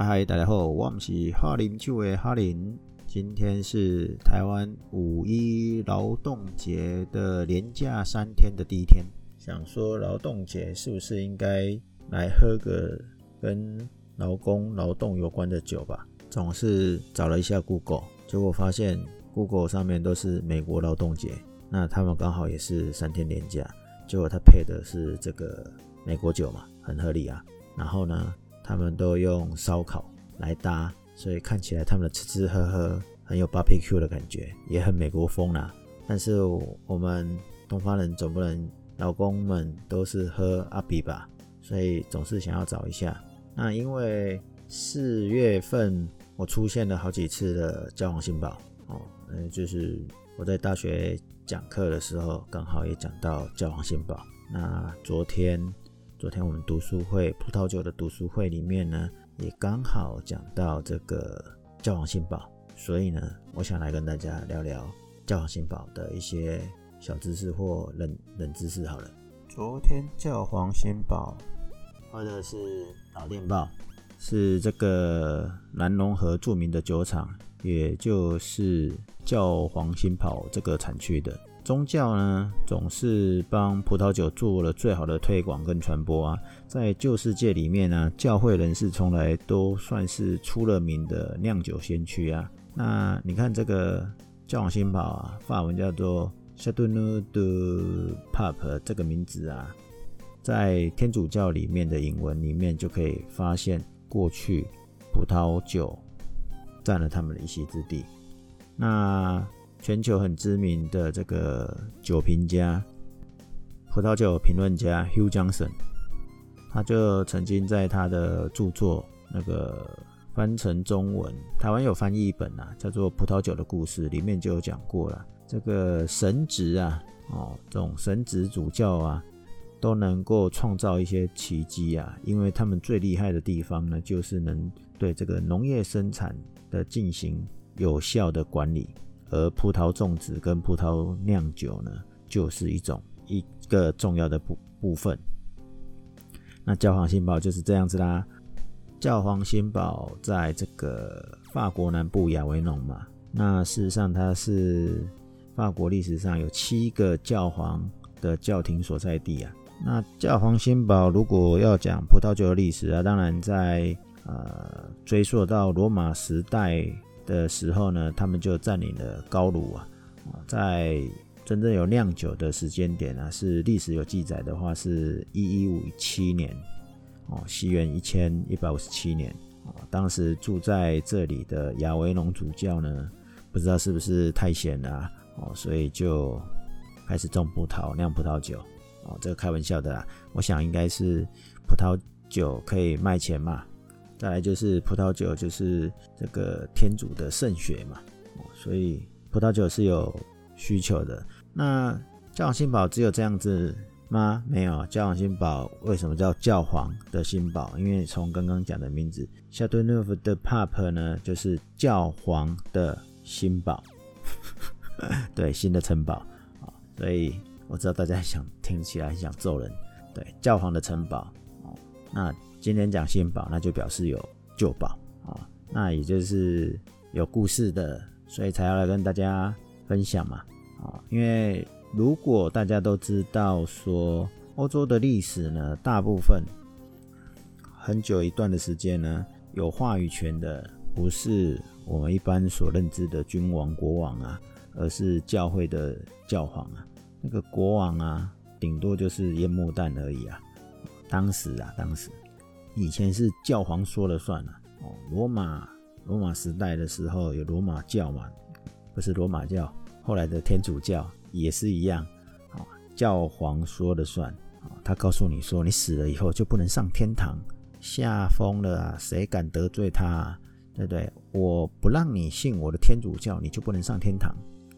嗨，大家好，我们是哈林就的哈林。今天是台湾五一劳动节的连假三天的第一天，想说劳动节是不是应该来喝个跟劳工劳动有关的酒吧？总是找了一下 Google，结果发现 Google 上面都是美国劳动节，那他们刚好也是三天连假，结果他配的是这个美国酒嘛，很合理啊。然后呢，他们都用烧烤来搭。所以看起来他们的吃吃喝喝很有 barbecue 的感觉，也很美国风啦。但是我们东方人总不能老公们都是喝阿比吧，所以总是想要找一下。那因为四月份我出现了好几次的教皇新堡哦，嗯，就是我在大学讲课的时候，刚好也讲到教皇新堡。那昨天昨天我们读书会葡萄酒的读书会里面呢，也刚好讲到这个教皇新堡，所以呢，我想来跟大家聊聊教皇新堡的一些小知识或冷冷知识。好了，昨天教皇新堡喝的是老电报，是这个南龙河著名的酒厂，也就是教皇新堡这个产区的。宗教呢，总是帮葡萄酒做了最好的推广跟传播啊。在旧世界里面呢，教会人士从来都算是出了名的酿酒先驱啊。那你看这个教皇新堡啊，法文叫做 Châteauneuf du Pape 这个名字啊，在天主教里面的引文里面就可以发现，过去葡萄酒占了他们的一席之地。那全球很知名的这个酒评家、葡萄酒评论家 Hugh Johnson，他就曾经在他的著作那个翻成中文，台湾有翻译本啊，叫做《葡萄酒的故事》，里面就有讲过了。这个神职啊，哦，这种神职主教啊，都能够创造一些奇迹啊，因为他们最厉害的地方呢，就是能对这个农业生产的进行有效的管理。而葡萄种植跟葡萄酿酒呢，就是一种一个重要的部部分。那教皇新堡就是这样子啦。教皇新堡在这个法国南部亚维农嘛，那事实上它是法国历史上有七个教皇的教廷所在地啊。那教皇新堡如果要讲葡萄酒的历史啊，当然在呃追溯到罗马时代。的时候呢，他们就占领了高卢啊，在真正有酿酒的时间点呢，是历史有记载的话，是一一五七年。哦，西元一千一百五十七年。哦，当时住在这里的亚维农主教呢，不知道是不是太闲了哦，所以就开始种葡萄酿葡萄酒。哦，这个开玩笑的啦，我想应该是葡萄酒可以卖钱嘛。再来就是葡萄酒，就是这个天主的圣血嘛，所以葡萄酒是有需求的。那教皇新堡只有这样子吗？没有，教皇新堡为什么叫教皇的新堡？因为从刚刚讲的名字 Châteauneuf du Pape 呢，就是教皇的新堡，对，新的城堡啊。所以我知道大家想听起来很想揍人，对，教皇的城堡，那。今天讲新宝，那就表示有旧宝啊，那也就是有故事的，所以才要来跟大家分享嘛啊。因为如果大家都知道说，欧洲的历史呢，大部分很久一段的时间呢，有话语权的不是我们一般所认知的君王、国王啊，而是教会的教皇啊。那个国王啊，顶多就是烟幕弹而已啊。当时啊，当时。以前是教皇说了算了哦，罗马罗马时代的时候有罗马教嘛，不是罗马教，后来的天主教也是一样，啊教皇说了算，啊他告诉你说你死了以后就不能上天堂，下疯了啊，谁敢得罪他啊，对不对？我不让你信我的天主教，你就不能上天堂，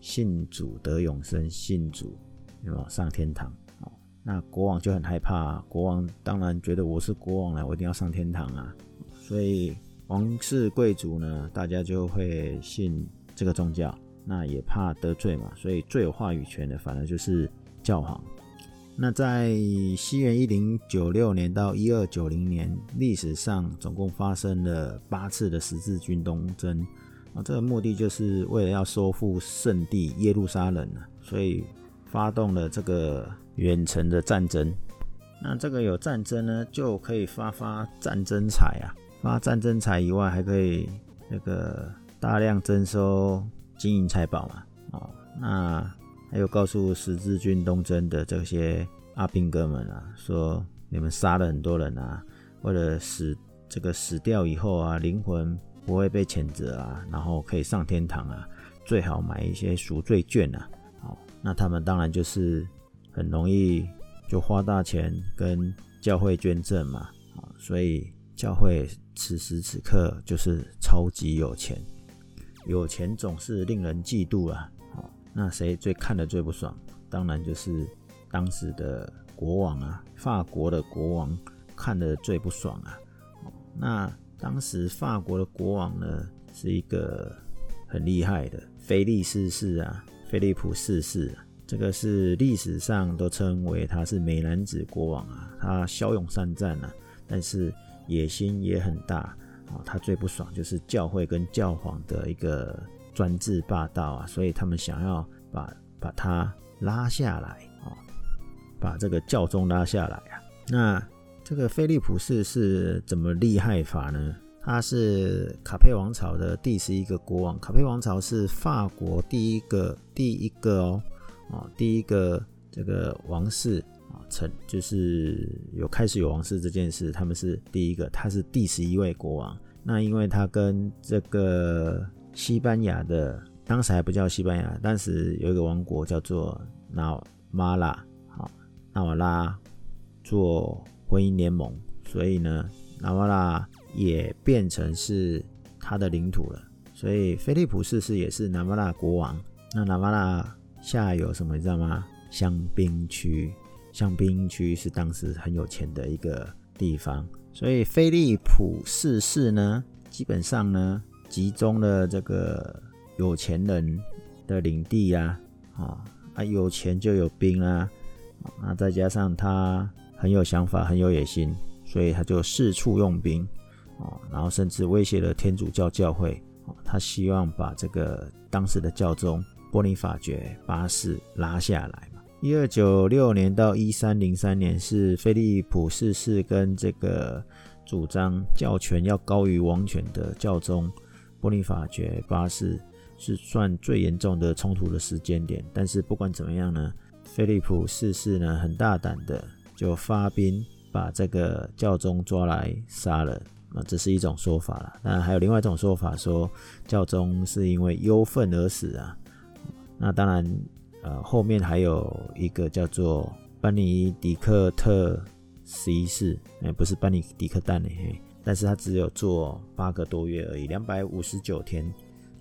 信主得永生，信主有没有上天堂？那国王就很害怕啊，国王当然觉得我是国王了，我一定要上天堂啊。所以王室贵族呢，大家就会信这个宗教，那也怕得罪嘛，所以最有话语权的反而就是教皇。那在西元一零九六年到一二九零年，历史上总共发生了八次的十字军东征啊，这个目的就是为了要收复圣地耶路撒冷，所以发动了这个远程的战争。那这个有战争呢，就可以发发战争财啊，发战争财以外，还可以那个大量征收金银财宝嘛，哦，那。还有告诉十字军东征的这些阿兵哥们啊，说你们杀了很多人啊，为了死这个死掉以后啊，灵魂不会被谴责啊，然后可以上天堂啊，最好买一些赎罪券啊。哦，那他们当然就是很容易就花大钱跟教会捐赠嘛。所以教会此时此刻就是超级有钱，有钱总是令人嫉妒啊。那谁最看得最不爽？当然就是当时的国王啊，法国的国王看得最不爽啊。那当时法国的国王呢，是一个很厉害的菲利四世啊，菲利普四世，这个是历史上都称为他是美男子国王啊，他骁勇善战啊，但是野心也很大啊。他最不爽就是教会跟教皇的一个。专制霸道啊，所以他们想要把把他拉下来啊，把这个教宗拉下来啊。那这个菲利普四世怎么厉害法呢？他是卡佩王朝的第十一个国王。卡佩王朝是法国第一个第一个哦啊第一个这个王室啊成就是有开始有王室这件事，他们是第一个，他是第十一位国王。那因为他跟这个西班牙的当时还不叫西班牙，当时有一个王国叫做纳瓦拉，好，纳瓦拉做婚姻联盟，所以呢，纳瓦拉也变成是他的领土了。所以菲利普四世也是纳瓦拉国王。那纳瓦拉下有什么你知道吗？香槟区，香槟区是当时很有钱的一个地方。所以菲利普四世呢，基本上呢。集中了这个有钱人的领地呀，啊啊，有钱就有兵啊，那再加上他很有想法，很有野心，所以他就四处用兵，啊，然后甚至威胁了天主教教会，啊他希望把这个当时的教宗波尼法爵八世拉下来嘛。一二九六年到一三零三年是菲利普四世跟这个主张教权要高于王权的教宗。波尼法爵八世是算最严重的冲突的时间点，但是不管怎么样呢，菲利普四世呢很大胆的就发兵把这个教宗抓来杀了，那这是一种说法了。那还有另外一种说法，说教宗是因为忧愤而死啊。那当然，呃，后面还有一个叫做班尼迪克特十一世，哎，不是班尼迪克蛋嘿。但是他只有做八个多月而已，两百五十九天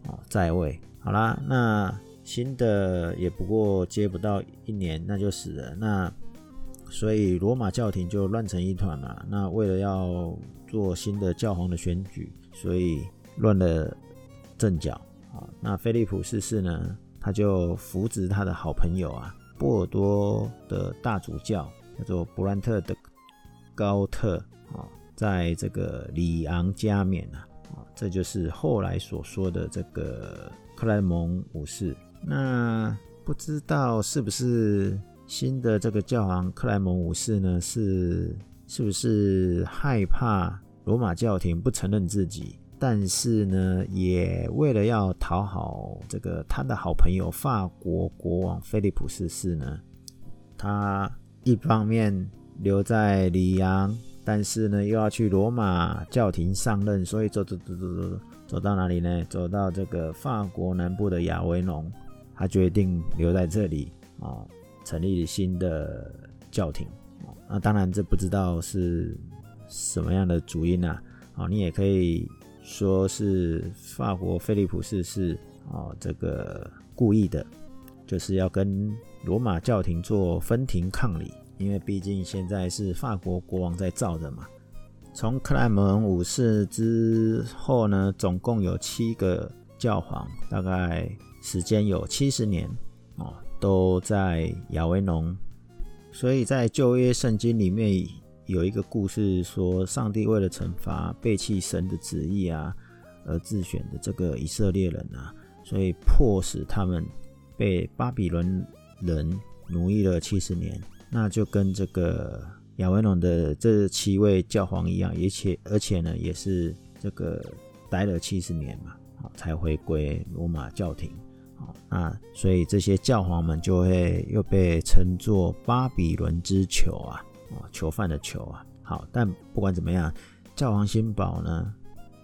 啊在位。好啦，那新的也不过接不到一年，那就死了。那所以罗马教廷就乱成一团嘛。那为了要做新的教皇的选举，所以乱了阵脚啊。那菲利普四世呢，他就扶植他的好朋友啊，波尔多的大主教叫做布兰特的高特啊。在这个里昂加冕啊，啊，这就是后来所说的这个克莱蒙五世。那不知道是不是新的这个教皇克莱蒙五世呢？是是不是害怕罗马教廷不承认自己？但是呢，也为了要讨好这个他的好朋友法国国王菲利普四世呢，他一方面留在里昂。但是呢，又要去罗马教廷上任，所以走走走走走走到哪里呢？走到这个法国南部的亚维农，他决定留在这里啊，成立新的教廷。那当然，这不知道是什么样的主因啊。啊，你也可以说是法国菲利普四世啊，这个故意的，就是要跟罗马教廷做分庭抗礼。因为毕竟现在是法国国王在罩着嘛。从克莱蒙五世之后呢，总共有七个教皇，大概时间有七十年哦，都在亚维农所以在旧约圣经里面有一个故事，说上帝为了惩罚背弃神的旨意啊，而自选的这个以色列人啊，所以迫使他们被巴比伦人奴役了七十年，那就跟这个亚维农的这七位教皇一样，而且而且呢，也是这个待了七十年嘛，才回归罗马教廷。那所以这些教皇们就会又被称作巴比伦之囚啊，哦，囚犯的囚啊。好，但不管怎么样，教皇新堡呢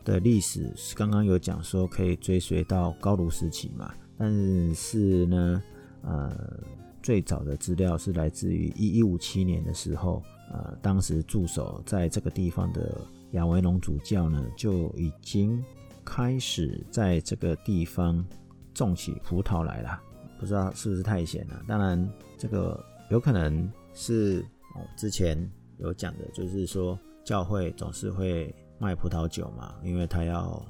的历史是刚刚有讲说可以追随到高卢时期嘛，但是呢，呃，最早的资料是来自于一一五七年的时候，呃，当时驻守在这个地方的亚维农主教呢就已经开始在这个地方。种起葡萄来了，不知道是不是太闲了。当然，这个有可能是哦，之前有讲的，就是说教会总是会卖葡萄酒嘛，因为他要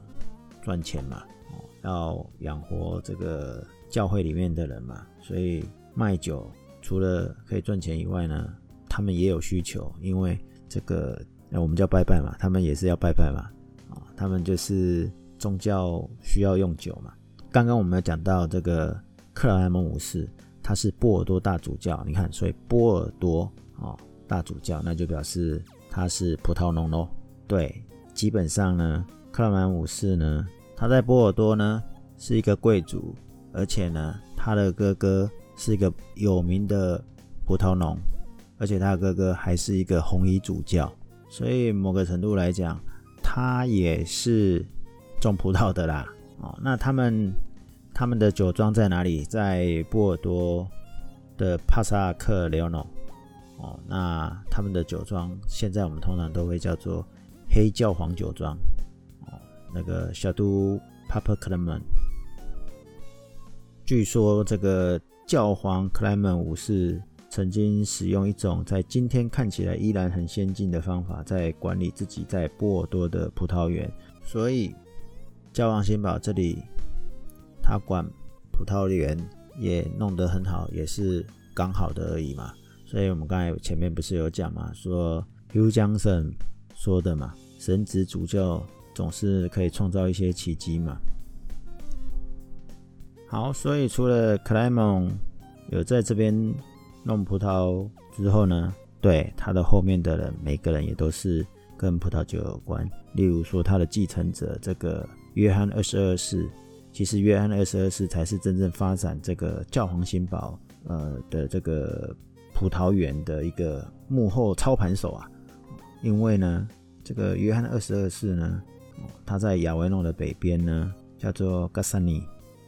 赚钱嘛，哦，要养活这个教会里面的人嘛，所以卖酒除了可以赚钱以外呢，他们也有需求，因为这个我们叫拜拜嘛，他们也是要拜拜嘛，啊，他们就是宗教需要用酒嘛。刚刚我们讲到这个克莱蒙五世，他是波尔多大主教，你看，所以波尔多哦大主教，那就表示他是葡萄农喽。对，基本上呢，克莱门五世呢，他在波尔多呢是一个贵族，而且呢，他的哥哥是一个有名的葡萄农，而且他的哥哥还是一个红衣主教，所以某个程度来讲，他也是种葡萄的啦。哦，那他们他们的酒庄在哪里？在波尔多的帕萨克雷诺。哦，那他们的酒庄现在我们通常都会叫做黑教皇酒庄。哦，那个小都帕帕克莱门。据说这个教皇克莱门五世曾经使用一种在今天看起来依然很先进的方法，在管理自己在波尔多的葡萄园，所以。教皇新堡这里，他管葡萄园也弄得很好，也是刚好的而已嘛。所以我们刚才前面不是有讲嘛，说 Hugh Johnson 说的嘛，神职主教总是可以创造一些奇迹嘛。好，所以除了克莱门有在这边弄葡萄之后呢，对他的后面的人，每个人也都是跟葡萄酒有关。例如说他的继承者这个。约翰二十二世，其实约翰二十二世才是真正发展这个教皇新堡呃的这个葡萄园的一个幕后操盘手啊。因为呢，这个约翰二十二世呢，他在亚维农的北边呢，叫做嘎萨尼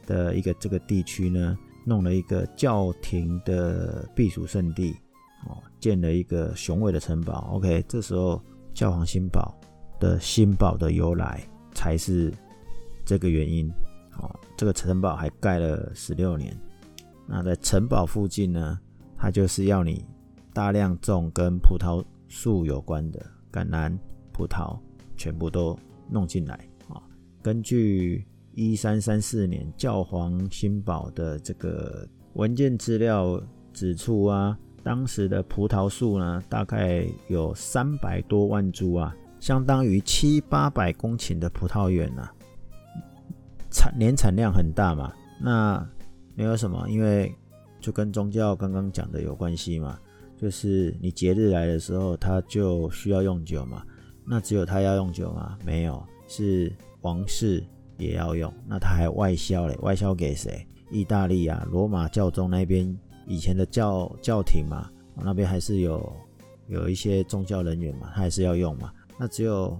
的一个这个地区呢，弄了一个教廷的避暑胜地，哦，建了一个雄伟的城堡。OK，这时候教皇新堡的新堡的由来才是。这个原因，哦，这个城堡还盖了十六年。那在城堡附近呢，它就是要你大量种跟葡萄树有关的橄榄、葡萄，全部都弄进来啊。根据一三三四年教皇新堡的这个文件资料指出啊，当时的葡萄树呢，大概有三百多万株啊，相当于七八百公顷的葡萄园啊。产年产量很大嘛？那没有什么，因为就跟宗教刚刚讲的有关系嘛。就是你节日来的时候，他就需要用酒嘛。那只有他要用酒吗？没有，是王室也要用。那他还外销嘞，外销给谁？意大利啊，罗马教宗那边以前的教教廷嘛，那边还是有有一些宗教人员嘛，他还是要用嘛。那只有。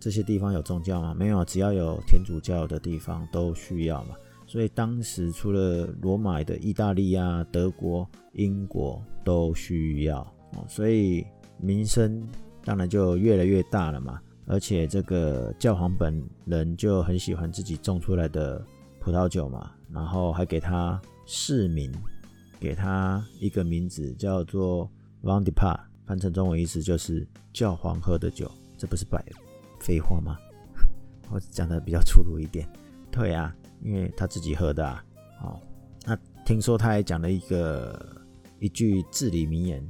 这些地方有宗教吗？没有，只要有天主教的地方都需要嘛。所以当时除了罗马的意大利啊、德国、英国都需要哦，所以名声当然就越来越大了嘛。而且这个教皇本人就很喜欢自己种出来的葡萄酒嘛，然后还给他市民，给他一个名字叫做 Vin du Pape，翻成中文意思就是教皇喝的酒，这不是白废话吗？我讲的比较粗鲁一点。对啊，因为他自己喝的啊。哦，那听说他还讲了一个一句至理名言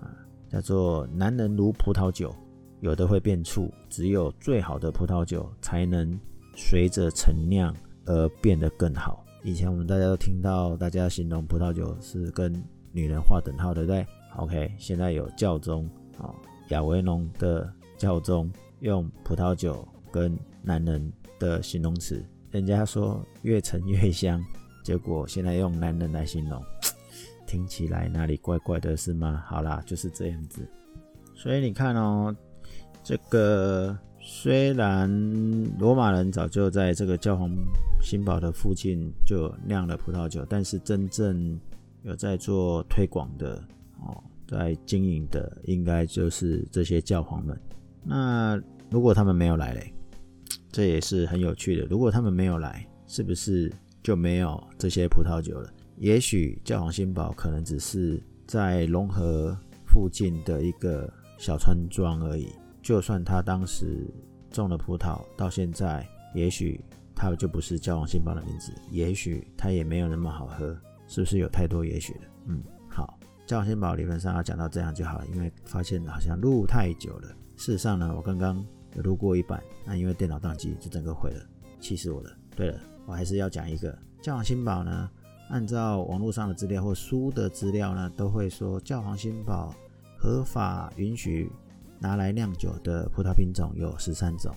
啊叫做“男人如葡萄酒，有的会变醋，只有最好的葡萄酒才能随着陈酿而变得更好。”以前我们大家都听到大家形容葡萄酒是跟女人划等号，对不对？OK，现在有教宗啊，亚维农的教宗用葡萄酒跟男人的形容词，人家说越陈越香，结果现在用男人来形容。听起来哪里怪怪的，是吗？好啦，就是这样子。所以你看哦，这个虽然罗马人早就在这个教皇新堡的附近就酿了葡萄酒，但是真正有在做推广的哦，在经营的应该就是这些教皇们。那如果他们没有来嘞，这也是很有趣的。如果他们没有来，是不是就没有这些葡萄酒了？也许教皇新堡可能只是在龙河附近的一个小村庄而已。就算他当时种了葡萄，到现在，也许他就不是教皇新堡的名字。也许他也没有那么好喝，是不是有太多也许了？嗯，好，教皇新堡理论上要讲到这样就好了，因为发现好像录太久了。事实上呢，我刚刚有录过一版，那因为电脑宕机就整个毁了，气死我了。对了，我还是要讲一个教皇新堡呢。按照网络上的资料或书的资料呢，都会说教皇新堡合法允许拿来酿酒的葡萄品种有十三种。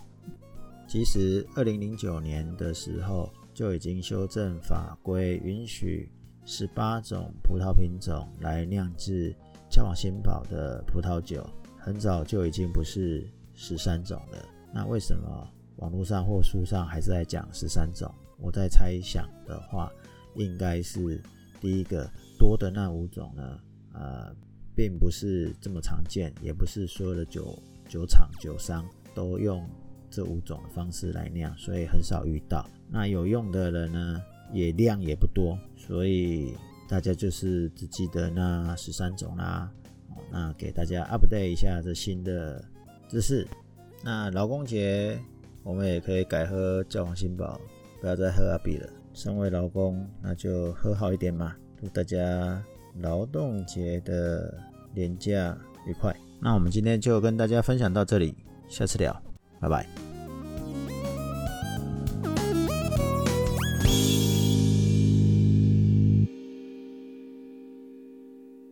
其实，二零零九年的时候就已经修正法规，允许十八种葡萄品种来酿制教皇新堡的葡萄酒。很早就已经不是十三种的。那为什么网络上或书上还是在讲十三种？我在猜想的话。应该是第一个多的那五种呢，呃，并不是这么常见，也不是所有的酒酒厂酒商都用这五种的方式来酿，所以很少遇到。那有用的人呢，也量也不多，所以大家就是只记得那十三种啦。那给大家 update 一下这新的姿势。那劳工节我们也可以改喝教皇新堡，不要再喝阿比了。身为劳工，那就喝好一点嘛！祝大家劳动节的年假愉快。那我们今天就跟大家分享到这里，下次聊，拜拜。